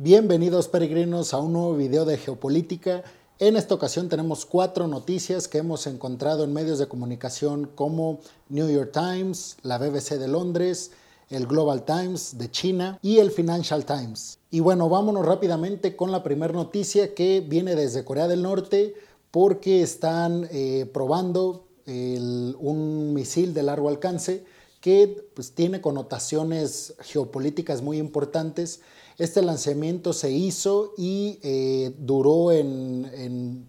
Bienvenidos peregrinos a un nuevo video de geopolítica. En esta ocasión tenemos cuatro noticias que hemos encontrado en medios de comunicación como New York Times, la BBC de Londres, el Global Times de China y el Financial Times. Y bueno, vámonos rápidamente con la primera noticia que viene desde Corea del Norte porque están eh, probando un misil de largo alcance que pues, tiene connotaciones geopolíticas muy importantes este lanzamiento se hizo y eh, duró en,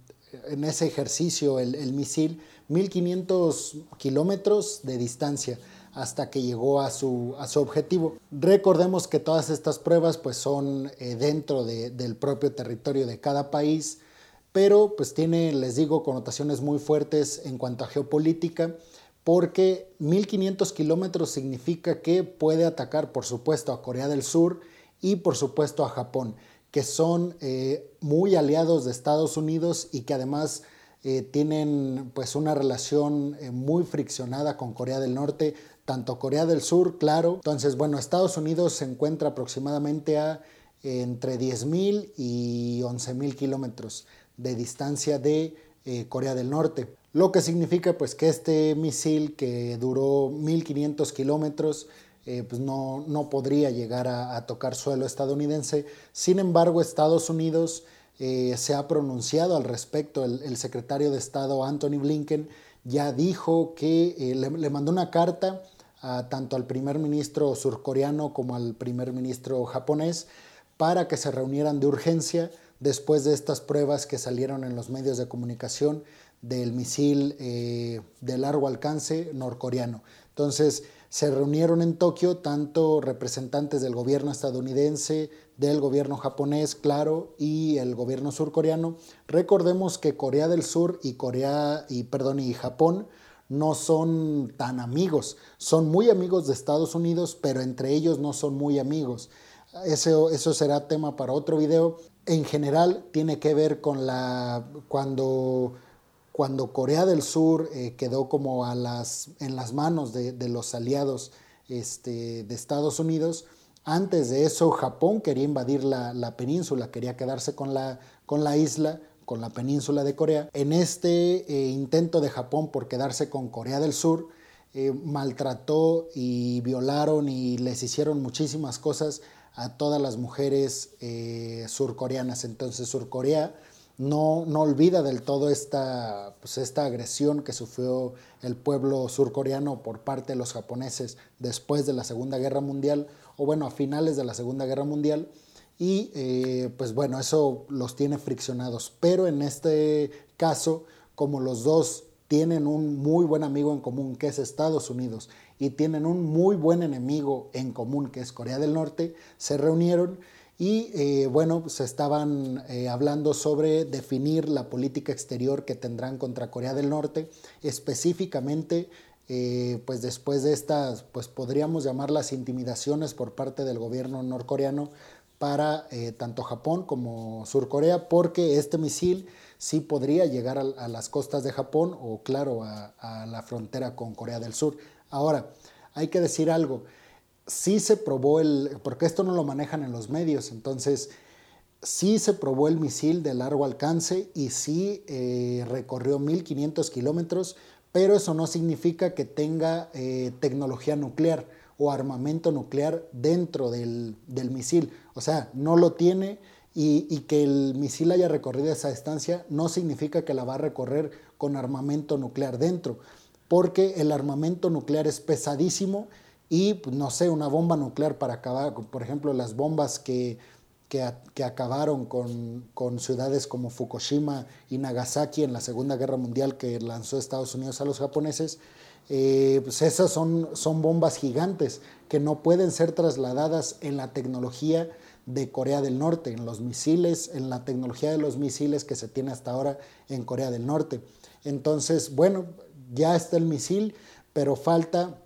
ese ejercicio el, misil 1500 kilómetros de distancia hasta que llegó a su, a su, objetivo. Recordemos que todas estas pruebas pues, son eh, dentro del propio territorio de cada país, pero pues tiene, les digo, connotaciones muy fuertes en cuanto a geopolítica, porque 1500 kilómetros significa que puede atacar, por supuesto, a Corea del Sur y por supuesto a Japón, que son eh, muy aliados de Estados Unidos y que además eh, tienen pues una relación eh, muy friccionada con Corea del Norte, tanto Corea del Sur, claro. Entonces, bueno, Estados Unidos se encuentra aproximadamente a entre 10.000 y 11.000 kilómetros de distancia de Corea del Norte. Lo que significa pues que este misil que duró 1.500 kilómetros eh, pues no, no, podría llegar a, tocar suelo estadounidense. Sin embargo, Estados Unidos eh, se ha pronunciado al respecto. El, secretario de Estado Anthony Blinken ya dijo que eh, le, mandó una carta tanto al primer ministro surcoreano como al primer ministro japonés para que se reunieran de urgencia después de estas pruebas que salieron en los medios de comunicación del misil de largo alcance norcoreano. Entonces, se reunieron en Tokio tanto representantes del gobierno estadounidense, del gobierno japonés, claro, y el gobierno surcoreano. Recordemos que Corea del Sur y Corea y perdón, y Japón no son tan amigos, son muy amigos de Estados Unidos, pero entre ellos no son muy amigos. Eso, eso será tema para otro video. En general tiene que ver con la cuando cuando Corea del Sur eh, quedó como en las manos de, los aliados este, de Estados Unidos, antes de eso Japón quería invadir la, península, quería quedarse con la, con la, isla, con la península de Corea. En este eh, intento de Japón por quedarse con Corea del Sur, eh, maltrató y violaron y les hicieron muchísimas cosas a todas las mujeres surcoreanas. Entonces Surcorea no, no olvida del todo esta, pues esta agresión que sufrió el pueblo surcoreano por parte de los japoneses después de la Segunda Guerra Mundial, o bueno, a finales de la Segunda Guerra Mundial, y eh, pues bueno, eso los tiene friccionados. Pero en este caso, como los dos tienen un muy buen amigo en común, que es Estados Unidos, y tienen un muy buen enemigo en común, que es Corea del Norte, se reunieron y eh, bueno, se estaban eh, hablando sobre definir la política exterior que tendrán contra Corea del Norte, específicamente eh, pues después de estas, pues podríamos llamarlas intimidaciones por parte del gobierno norcoreano para tanto Japón como Surcorea, porque este misil sí podría llegar a, las costas de Japón o claro a la frontera con Corea del Sur. Ahora, hay que decir algo, sí se probó el, porque esto no lo manejan en los medios, entonces sí se probó el misil de largo alcance y sí eh, recorrió 1500 kilómetros, pero eso no significa que tenga eh, tecnología nuclear o armamento nuclear dentro del, misil. O sea, no lo tiene y, y, que el misil haya recorrido esa distancia no significa que la va a recorrer con armamento nuclear dentro, porque el armamento nuclear es pesadísimo y, pues, no sé, una bomba nuclear para acabar, por ejemplo, las bombas que, que, acabaron con, con, ciudades como Fukushima y Nagasaki en la Segunda Guerra Mundial que lanzó Estados Unidos a los japoneses, eh, pues esas son, son bombas gigantes que no pueden ser trasladadas en la tecnología de Corea del Norte, en los misiles, en la tecnología de los misiles que se tiene hasta ahora en Corea del Norte. Entonces, bueno, ya está el misil, pero falta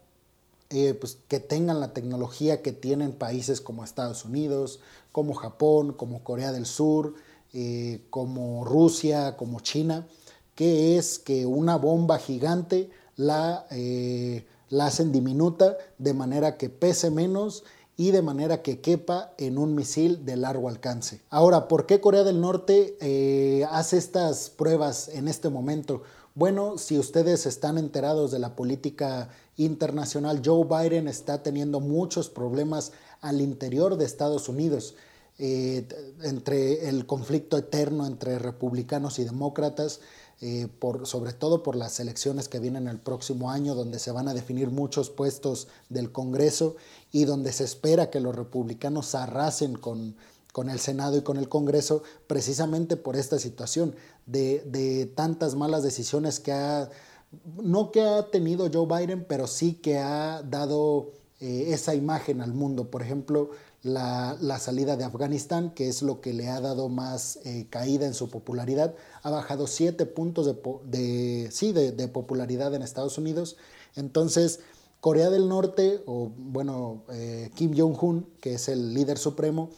eh, pues, que tengan la tecnología que tienen países como Estados Unidos, como Japón, como Corea del Sur, eh, como Rusia, como China, que es que una bomba gigante la, eh, la hacen diminuta de manera que pese menos y de manera que quepa en un misil de largo alcance. Ahora, ¿por qué Corea del Norte hace estas pruebas en este momento? Bueno, si ustedes están enterados de la política internacional, Joe Biden está teniendo muchos problemas al interior de Estados Unidos. Eh, entre el conflicto eterno entre republicanos y demócratas, eh, por, sobre todo por las elecciones que vienen el próximo año, donde se van a definir muchos puestos del Congreso y donde se espera que los republicanos arrasen con, con el Senado y con el Congreso, precisamente por esta situación de, tantas malas decisiones que ha, no que ha tenido Joe Biden, pero sí que ha dado eh, esa imagen al mundo. Por ejemplo, la, salida de Afganistán, que es lo que le ha dado más eh, caída en su popularidad, ha bajado siete puntos de, sí, de, popularidad en Estados Unidos. Entonces, Corea del Norte, o bueno, eh, Kim Jong-un, que es el líder supremo,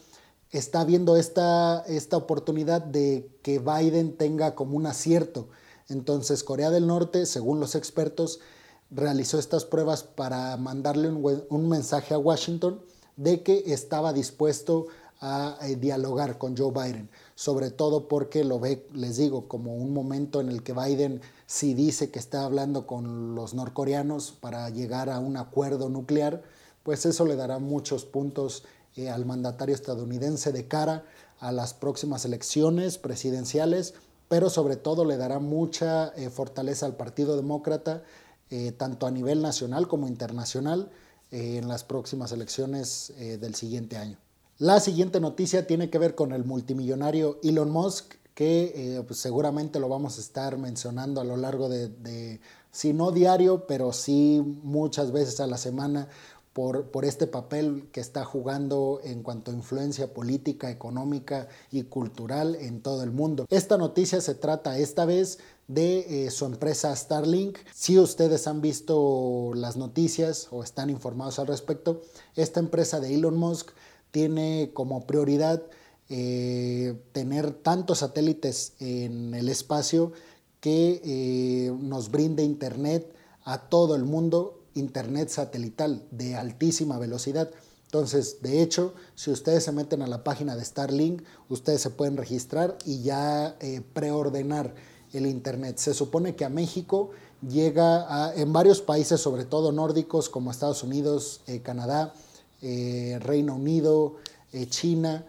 está viendo esta, esta oportunidad de que Biden tenga como un acierto. Entonces, Corea del Norte, según los expertos, realizó estas pruebas para mandarle un mensaje a Washington de que estaba dispuesto a eh, dialogar con Joe Biden, sobre todo porque lo ve, les digo, como un momento en el que Biden si dice que está hablando con los norcoreanos para llegar a un acuerdo nuclear, pues eso le dará muchos puntos eh, al mandatario estadounidense de cara a las próximas elecciones presidenciales, pero sobre todo le dará mucha eh, fortaleza al Partido Demócrata, tanto a nivel nacional como internacional, en las próximas elecciones eh, del siguiente año. La siguiente noticia tiene que ver con el multimillonario Elon Musk, que eh, pues, seguramente lo vamos a estar mencionando a lo largo de, si no diario, pero sí muchas veces a la semana por, este papel que está jugando en cuanto a influencia política, económica y cultural en todo el mundo. Esta noticia se trata esta vez de eh, su empresa Starlink. Si ustedes han visto las noticias o están informados al respecto, esta empresa de Elon Musk tiene como prioridad eh, tener tantos satélites en el espacio que eh, nos brinde internet a todo el mundo, internet satelital de altísima velocidad. Entonces, de hecho, si ustedes se meten a la página de Starlink, ustedes se pueden registrar y ya preordenar el Internet. Se supone que a México llega a, en varios países, sobre todo nórdicos como Estados Unidos, eh, Canadá, eh, Reino Unido, eh, China,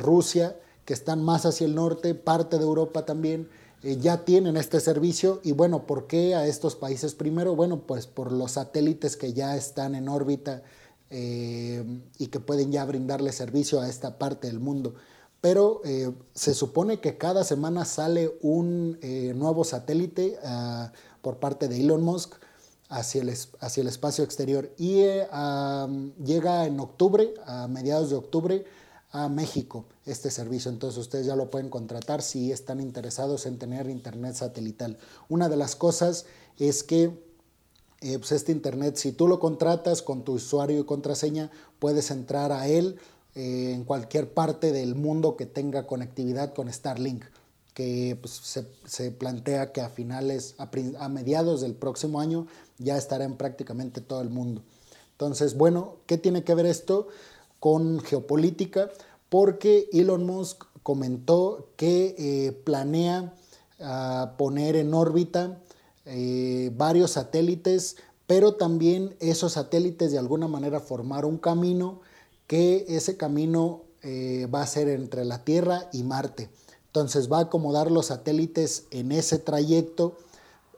Rusia, que están más hacia el norte, parte de Europa también, ya tienen este servicio. Y bueno, ¿por qué a estos países primero? Bueno, pues por los satélites que ya están en órbita y que pueden ya brindarle servicio a esta parte del mundo pero eh, se supone que cada semana sale un eh, nuevo satélite ah, por parte de Elon Musk hacia el, hacia el espacio exterior y eh, llega en octubre, a mediados de octubre, a México este servicio. Entonces ustedes ya lo pueden contratar si están interesados en tener internet satelital. Una de las cosas es que pues este internet, si tú lo contratas con tu usuario y contraseña, puedes entrar a él eh, en cualquier parte del mundo que tenga conectividad con Starlink, que pues, se, plantea que a finales, a, mediados del próximo año ya estará en prácticamente todo el mundo. Entonces, bueno, ¿qué tiene que ver esto con geopolítica? Porque Elon Musk comentó que eh, planea ah, poner en órbita eh, varios satélites, pero también esos satélites de alguna manera formar un camino que ese camino eh, va a ser entre la Tierra y Marte. Entonces va a acomodar los satélites en ese trayecto.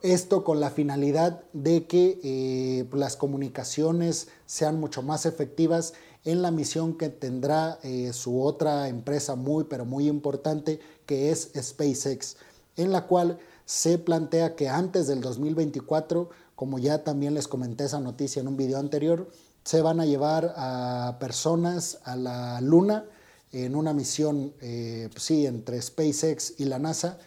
Esto con la finalidad de que las comunicaciones sean mucho más efectivas en la misión que tendrá eh, su otra empresa muy pero muy importante que es SpaceX, en la cual se plantea que antes del 2024, como ya también les comenté esa noticia en un video anterior, se van a llevar a personas a la Luna en una misión, eh, pues sí, entre SpaceX y la NASA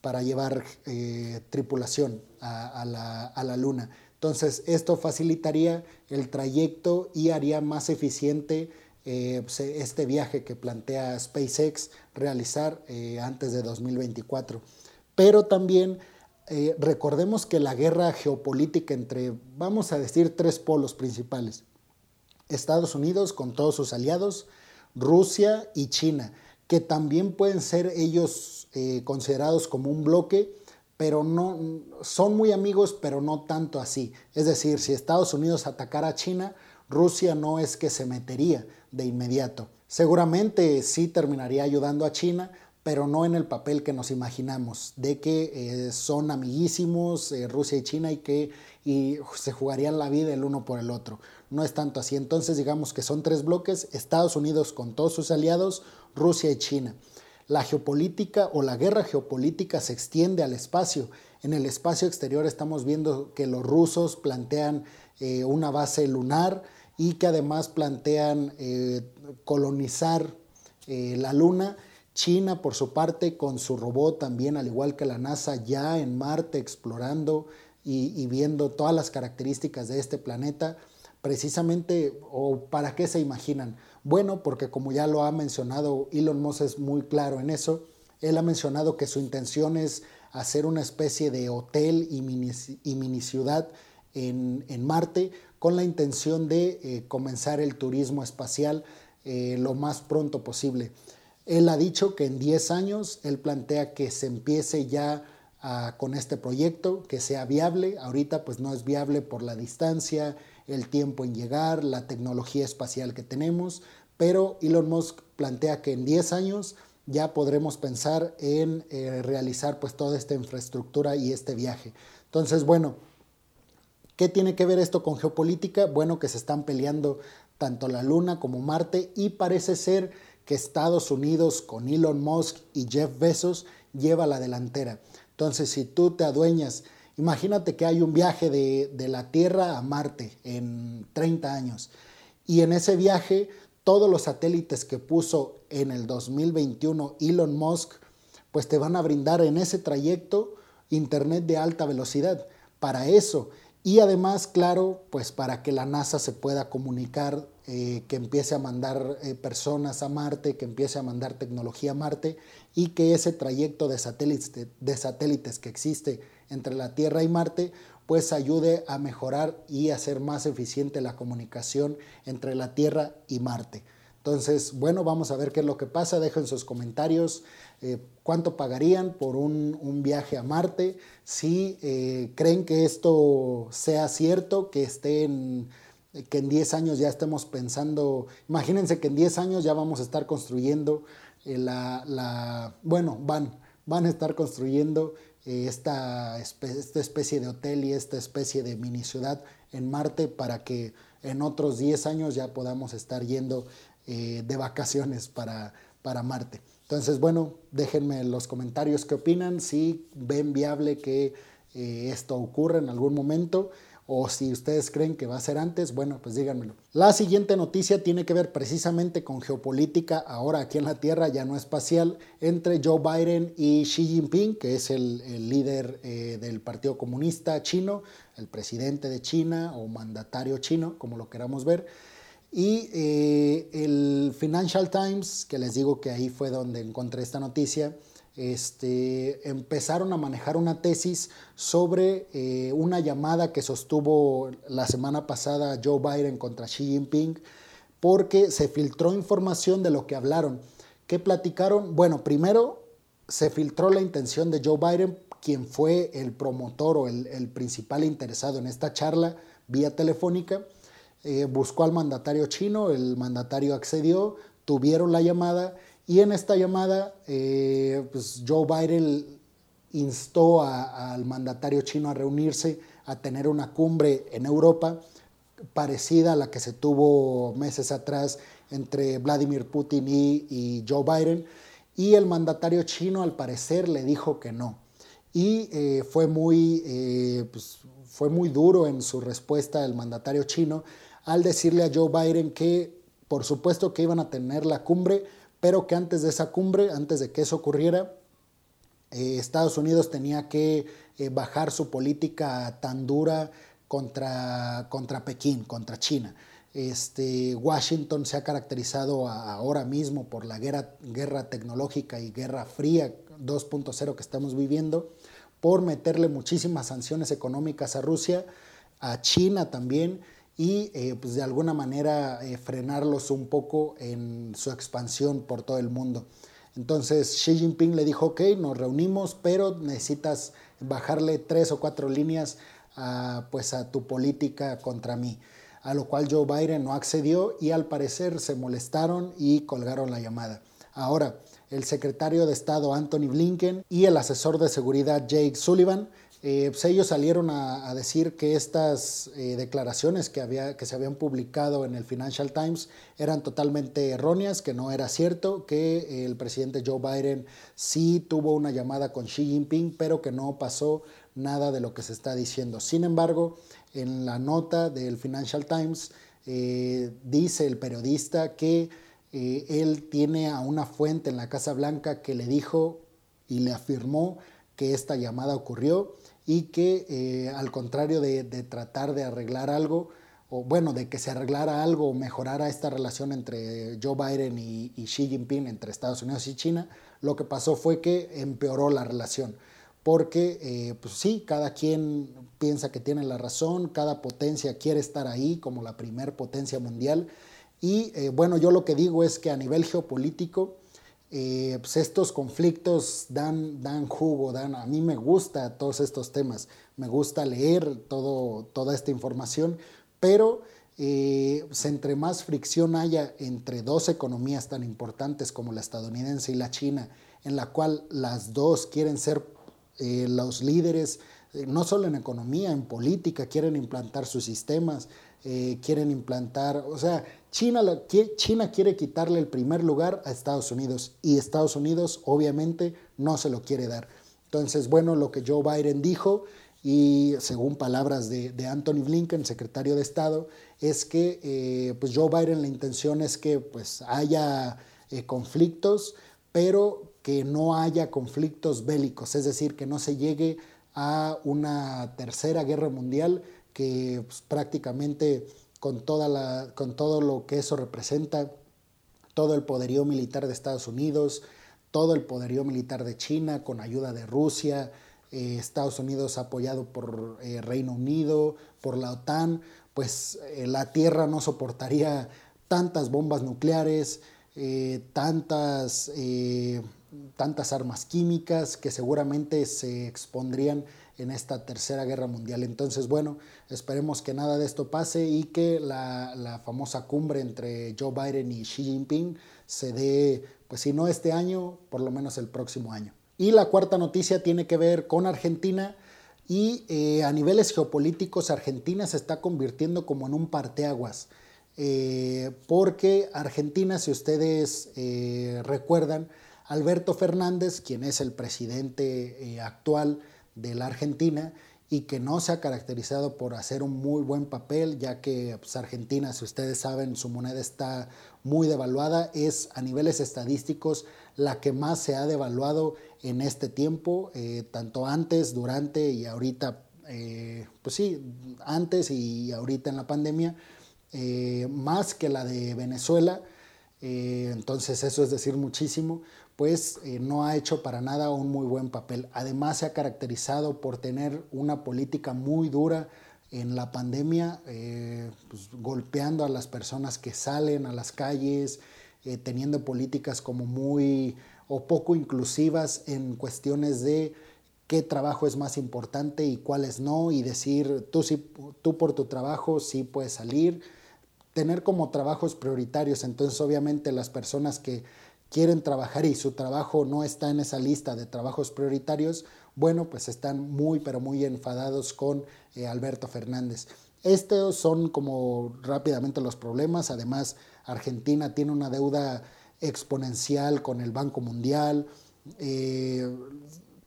para llevar eh, tripulación a, la, Luna. Entonces, esto facilitaría el trayecto y haría más eficiente eh, pues, este viaje que plantea SpaceX realizar antes de 2024. Pero también recordemos que la guerra geopolítica entre, vamos a decir, tres polos principales, Estados Unidos con todos sus aliados, Rusia y China, que también pueden ser ellos eh, considerados como un bloque, pero no son muy amigos, pero no tanto así. Es decir, si Estados Unidos atacara a China, Rusia no es que se metería de inmediato. Seguramente sí terminaría ayudando a China, pero no en el papel que nos imaginamos, de que eh, son amiguísimos eh, Rusia y China y que y se jugarían la vida el uno por el otro. No es tanto así. Entonces digamos que son tres bloques, Estados Unidos con todos sus aliados, Rusia y China. La geopolítica o la guerra geopolítica se extiende al espacio. En el espacio exterior estamos viendo que los rusos plantean eh, una base lunar y que además plantean colonizar la luna China, por su parte, con su robot también, al igual que la NASA, ya en Marte explorando y, viendo todas las características de este planeta, precisamente, o para qué se imaginan. Bueno, porque como ya lo ha mencionado Elon Musk es muy claro en eso, él ha mencionado que su intención es hacer una especie de hotel y mini, ciudad en, Marte con la intención de eh, comenzar el turismo espacial eh, lo más pronto posible. Él ha dicho que en 10 años él plantea que se empiece ya ah, con este proyecto, que sea viable. Ahorita pues no es viable por la distancia, el tiempo en llegar, la tecnología espacial que tenemos, pero Elon Musk plantea que en 10 años ya podremos pensar en eh, realizar pues toda esta infraestructura y este viaje. Entonces, bueno, ¿qué tiene que ver esto con geopolítica? Bueno, que se están peleando tanto la Luna como Marte y parece ser que Estados Unidos con Elon Musk y Jeff Bezos lleva la delantera. Entonces, si tú te adueñas, imagínate que hay un viaje de, de la Tierra a Marte en 30 años y en ese viaje todos los satélites que puso en el 2021 Elon Musk, pues te van a brindar en ese trayecto internet de alta velocidad. Para eso, y además, claro, pues para que la NASA se pueda comunicar, eh, que empiece a mandar eh, personas a Marte, que empiece a mandar tecnología a Marte y que ese trayecto de satélites, de satélites que existe entre la Tierra y Marte, pues ayude a mejorar y hacer más eficiente la comunicación entre la Tierra y Marte. Entonces, bueno, vamos a ver qué es lo que pasa. Dejen sus comentarios. Eh, ¿Cuánto pagarían por un, viaje a Marte? Si eh, creen que esto sea cierto, que estén que en 10 años ya estemos pensando, imagínense que en 10 años ya vamos a estar construyendo eh, la, bueno, van, van a estar construyendo esta, esta especie de hotel y esta especie de mini ciudad en Marte para que en otros 10 años ya podamos estar yendo eh, de vacaciones para, para Marte. Entonces, bueno, déjenme en los comentarios qué opinan, si ven viable que eh, esto ocurra en algún momento o si ustedes creen que va a ser antes, bueno, pues díganmelo. La siguiente noticia tiene que ver precisamente con geopolítica, ahora aquí en la Tierra, ya no espacial, entre Joe Biden y Xi Jinping, que es el, líder eh, del Partido Comunista chino, el presidente de China o mandatario chino, como lo queramos ver. Y eh, el Financial Times, que les digo que ahí fue donde encontré esta noticia, este, empezaron a manejar una tesis sobre eh, una llamada que sostuvo la semana pasada Joe Biden contra Xi Jinping, porque se filtró información de lo que hablaron. ¿Qué platicaron? Bueno, primero se filtró la intención de Joe Biden, quien fue el promotor o el, principal interesado en esta charla vía telefónica eh, buscó al mandatario chino, el mandatario accedió, tuvieron la llamada y en esta llamada eh, pues Joe Biden instó al mandatario chino a reunirse, a tener una cumbre en Europa parecida a la que se tuvo meses atrás entre Vladimir Putin y, Joe Biden. Y el mandatario chino al parecer le dijo que no. Y eh, fue, muy, pues, fue muy duro en su respuesta el mandatario chino al decirle a Joe Biden que por supuesto que iban a tener la cumbre, pero que antes de esa cumbre, antes de que eso ocurriera, eh, Estados Unidos tenía que eh, bajar su política tan dura contra, contra Pekín, contra China. Este, Washington se ha caracterizado ahora mismo por la guerra, guerra tecnológica y guerra fría 2.0 que estamos viviendo, por meterle muchísimas sanciones económicas a Rusia, a China también, y eh, pues de alguna manera eh, frenarlos un poco en su expansión por todo el mundo. Entonces Xi Jinping le dijo, ok, nos reunimos, pero necesitas bajarle tres o cuatro líneas a, pues a tu política contra mí. A lo cual Joe Biden no accedió y al parecer se molestaron y colgaron la llamada. Ahora, el secretario de Estado Anthony Blinken y el asesor de seguridad Jake Sullivan eh, pues ellos salieron a, decir que estas eh, declaraciones que, había, que se habían publicado en el Financial Times eran totalmente erróneas, que no era cierto, que el presidente Joe Biden sí tuvo una llamada con Xi Jinping, pero que no pasó nada de lo que se está diciendo. Sin embargo, en la nota del Financial Times eh, dice el periodista que él tiene a una fuente en la Casa Blanca que le dijo y le afirmó que esta llamada ocurrió y que eh, al contrario de, tratar de arreglar algo, o bueno, de que se arreglara algo o mejorara esta relación entre Joe Biden y, Xi Jinping, entre Estados Unidos y China, lo que pasó fue que empeoró la relación. Porque, eh, pues sí, cada quien piensa que tiene la razón, cada potencia quiere estar ahí como la primer potencia mundial. Y eh, bueno, yo lo que digo es que a nivel geopolítico, eh, pues estos conflictos dan, dan jugo, dan, a mí me gusta todos estos temas, me gusta leer todo, toda esta información, pero eh, pues entre más fricción haya entre dos economías tan importantes como la estadounidense y la china, en la cual las dos quieren ser eh, los líderes, no solo en economía, en política, quieren implantar sus sistemas, quieren implantar, o sea, China, China quiere quitarle el primer lugar a Estados Unidos y Estados Unidos obviamente no se lo quiere dar. Entonces, bueno, lo que Joe Biden dijo y según palabras de, Anthony Blinken, secretario de Estado, es que eh, pues Joe Biden la intención es que pues haya eh, conflictos, pero que no haya conflictos bélicos, es decir, que no se llegue a una tercera guerra mundial que pues, prácticamente con, toda con todo lo que eso representa, todo el poderío militar de Estados Unidos, todo el poderío militar de China con ayuda de Rusia, eh, Estados Unidos apoyado por eh, Reino Unido, por la OTAN, pues eh, la Tierra no soportaría tantas bombas nucleares, tantas, tantas armas químicas que seguramente se expondrían en esta tercera guerra mundial. Entonces, bueno, esperemos que nada de esto pase y que la, famosa cumbre entre Joe Biden y Xi Jinping se dé, pues si no este año, por lo menos el próximo año. Y la cuarta noticia tiene que ver con Argentina y eh, a niveles geopolíticos Argentina se está convirtiendo como en un parteaguas. Eh, porque Argentina, si ustedes eh, recuerdan, Alberto Fernández, quien es el presidente actual de la Argentina y que no se ha caracterizado por hacer un muy buen papel, ya que pues, Argentina, si ustedes saben, su moneda está muy devaluada, es a niveles estadísticos la que más se ha devaluado en este tiempo, eh, tanto antes, durante y ahorita, eh, pues sí, antes y ahorita en la pandemia, eh, más que la de Venezuela, entonces eso es decir muchísimo, pues eh, no ha hecho para nada un muy buen papel. Además se ha caracterizado por tener una política muy dura en la pandemia, eh, pues, golpeando a las personas que salen a las calles, eh, teniendo políticas como muy o poco inclusivas en cuestiones de qué trabajo es más importante y cuáles no, y decir tú, sí, tú por tu trabajo sí puedes salir, tener como trabajos prioritarios. Entonces obviamente las personas que quieren trabajar y su trabajo no está en esa lista de trabajos prioritarios, bueno, pues están muy, pero muy enfadados con eh, Alberto Fernández. Estos son como rápidamente los problemas. Además, Argentina tiene una deuda exponencial con el Banco Mundial. Eh,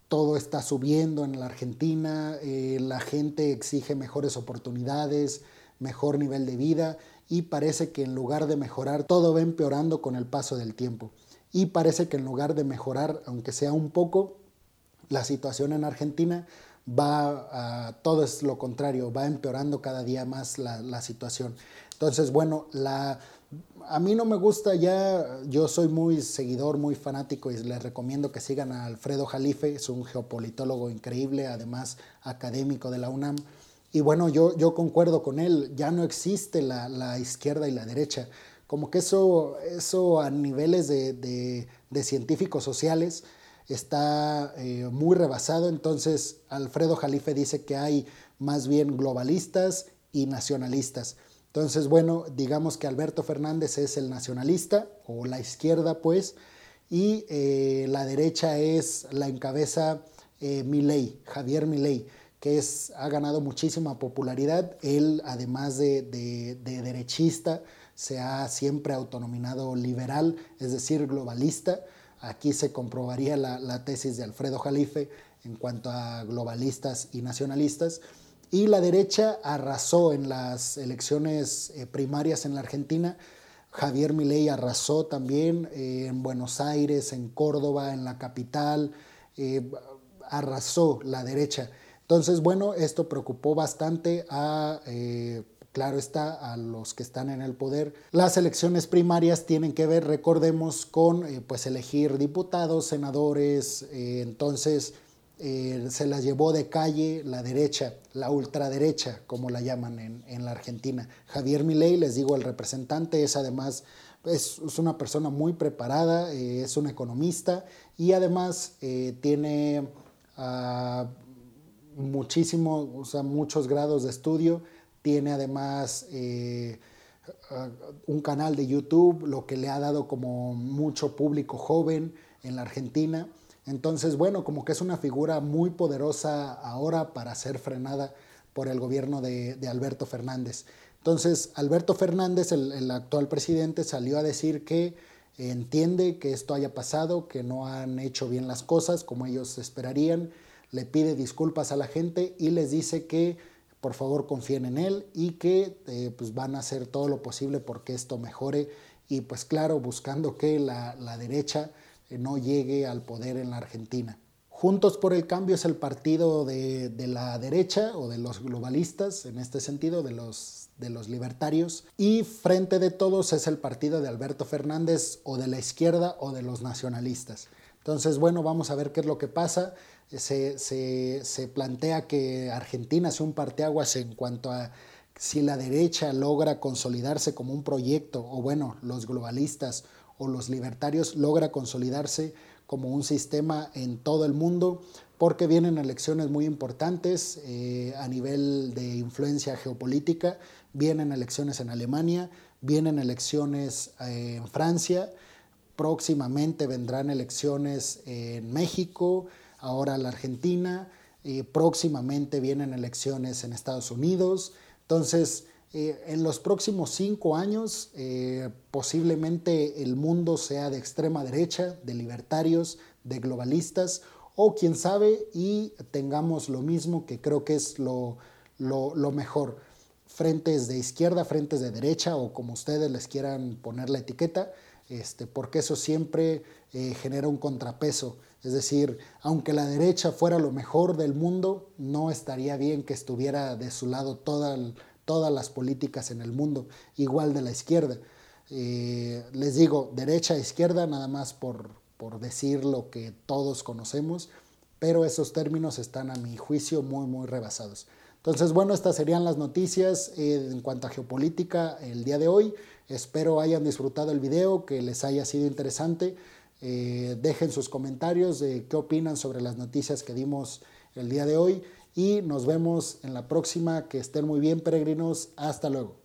todo está subiendo en la Argentina. Eh, la gente exige mejores oportunidades, mejor nivel de vida y parece que en lugar de mejorar, todo va empeorando con el paso del tiempo y parece que en lugar de mejorar, aunque sea un poco, la situación en Argentina va a, todo es lo contrario, va empeorando cada día más la, situación. Entonces, bueno, a mí no me gusta ya, yo soy muy seguidor, muy fanático y les recomiendo que sigan a Alfredo Jalife, es un geopolitólogo increíble, además académico de la UNAM. Y bueno, yo, yo concuerdo con él, ya no existe la, izquierda y la derecha. Como que eso, eso a niveles de, científicos sociales está eh, muy rebasado. Entonces, Alfredo Jalife dice que hay más bien globalistas y nacionalistas. Entonces, bueno, digamos que Alberto Fernández es el nacionalista o la izquierda, pues, y eh, la derecha es la encabeza eh, Milei, Javier Milei que es, ha ganado muchísima popularidad. Él, además de, derechista, se ha siempre autonominado liberal, es decir, globalista. Aquí se comprobaría la, tesis de Alfredo Jalife en cuanto a globalistas y nacionalistas. Y la derecha arrasó en las elecciones eh, primarias en la Argentina. Javier Milei arrasó también eh, en Buenos Aires, en Córdoba, en la capital. Eh, arrasó la derecha. Entonces, bueno, esto preocupó bastante a... claro está, a los que están en el poder. Las elecciones primarias tienen que ver, recordemos, con eh, pues elegir diputados, senadores, eh, entonces se las llevó de calle la derecha, la ultraderecha, como la llaman en, en la Argentina. Javier Milei, les digo, el representante es además es, una persona muy preparada, es un economista y además tiene uh, muchísimo, o sea, muchos grados de estudio. Tiene además eh, un canal de YouTube, lo que le ha dado como mucho público joven en la Argentina. Entonces, bueno, como que es una figura muy poderosa ahora para ser frenada por el gobierno de, Alberto Fernández. Entonces, Alberto Fernández, el, actual presidente, salió a decir que entiende que esto haya pasado, que no han hecho bien las cosas como ellos esperarían, le pide disculpas a la gente y les dice que por favor confíen en él y que eh, pues van a hacer todo lo posible porque esto mejore y pues claro, buscando que la, derecha eh, no llegue al poder en la Argentina. Juntos por el Cambio es el partido de, la derecha o de los globalistas, en este sentido, de los, de los libertarios. Y Frente de Todos es el partido de Alberto Fernández o de la izquierda o de los nacionalistas. Entonces, bueno, vamos a ver qué es lo que pasa se, plantea que Argentina sea un parteaguas en cuanto a si la derecha logra consolidarse como un proyecto, o bueno, los globalistas o los libertarios logra consolidarse como un sistema en todo el mundo, porque vienen elecciones muy importantes eh, a nivel de influencia geopolítica, vienen elecciones en Alemania, vienen elecciones eh, en Francia, próximamente vendrán elecciones en México, ahora la Argentina, eh, próximamente vienen elecciones en Estados Unidos, entonces eh, en los próximos cinco años eh, posiblemente el mundo sea de extrema derecha, de libertarios, de globalistas, o quién sabe, y tengamos lo mismo que creo que es lo, lo mejor. Frentes de izquierda, frentes de derecha, o como ustedes les quieran poner la etiqueta, este, porque eso siempre genera un contrapeso es decir, aunque la derecha fuera lo mejor del mundo, no estaría bien que estuviera de su lado todas las políticas en el mundo, igual de la izquierda. Eh, les digo, derecha e izquierda, nada más por, por decir lo que todos conocemos, pero esos términos están a mi juicio muy, muy rebasados. Entonces, bueno, estas serían las noticias eh, en cuanto a geopolítica el día de hoy. Espero hayan disfrutado el video, que les haya sido interesante. Eh, dejen sus comentarios de qué opinan sobre las noticias que dimos el día de hoy y nos vemos en la próxima. Que estén muy bien, peregrinos. Hasta luego.